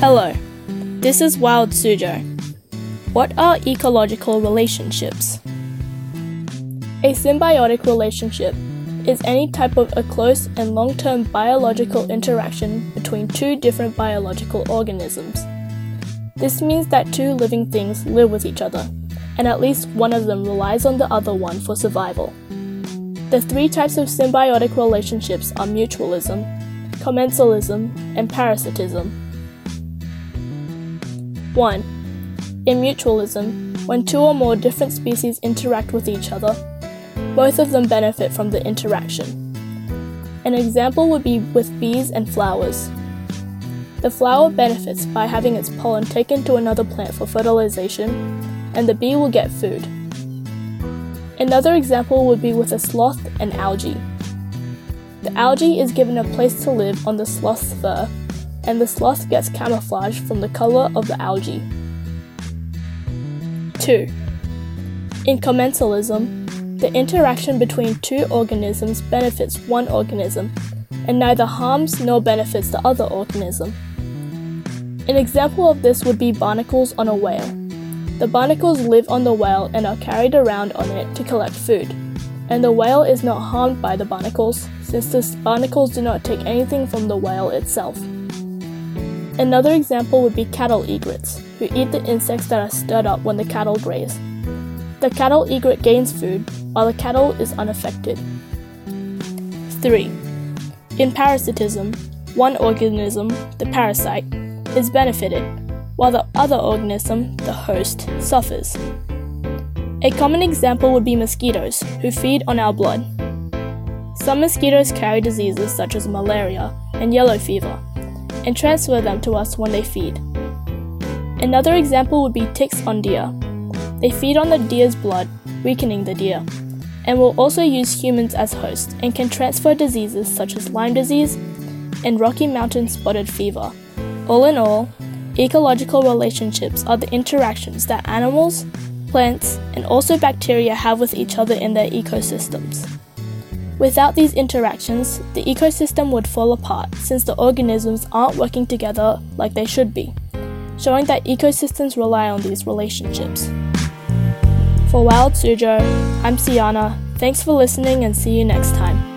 Hello, this is Wild Suzhou. What are ecological relationships? A symbiotic relationship is any type of a close and long term biological interaction between two different biological organisms. This means that two living things live with each other, and at least one of them relies on the other one for survival. The three types of symbiotic relationships are mutualism, commensalism, and parasitism. 1. In mutualism, when two or more different species interact with each other, both of them benefit from the interaction. An example would be with bees and flowers. The flower benefits by having its pollen taken to another plant for fertilization, and the bee will get food. Another example would be with a sloth and algae. The algae is given a place to live on the sloth's fur and the sloth gets camouflage from the color of the algae. 2. In commensalism, the interaction between two organisms benefits one organism, and neither harms nor benefits the other organism. An example of this would be barnacles on a whale. The barnacles live on the whale and are carried around on it to collect food, and the whale is not harmed by the barnacles since the barnacles do not take anything from the whale itself. Another example would be cattle egrets, who eat the insects that are stirred up when the cattle graze. The cattle egret gains food, while the cattle is unaffected. 3. In parasitism, one organism, the parasite, is benefited, while the other organism, the host, suffers. A common example would be mosquitoes, who feed on our blood. Some mosquitoes carry diseases such as malaria and yellow fever, and transfer them to us when they feed. Another example would be ticks on deer. They feed on the deer's blood, weakening the deer, and will also use humans as hosts and can transfer diseases such as Lyme disease and Rocky Mountain spotted fever. All in all, ecological relationships are the interactions that animals, plants, and also bacteria have with each other in their ecosystems. Without these interactions, the ecosystem would fall apart since the organisms aren't working together like they should be, showing that ecosystems rely on these relationships. For Wild Suzhou, I'm Siana. Thanks for listening and see you next time.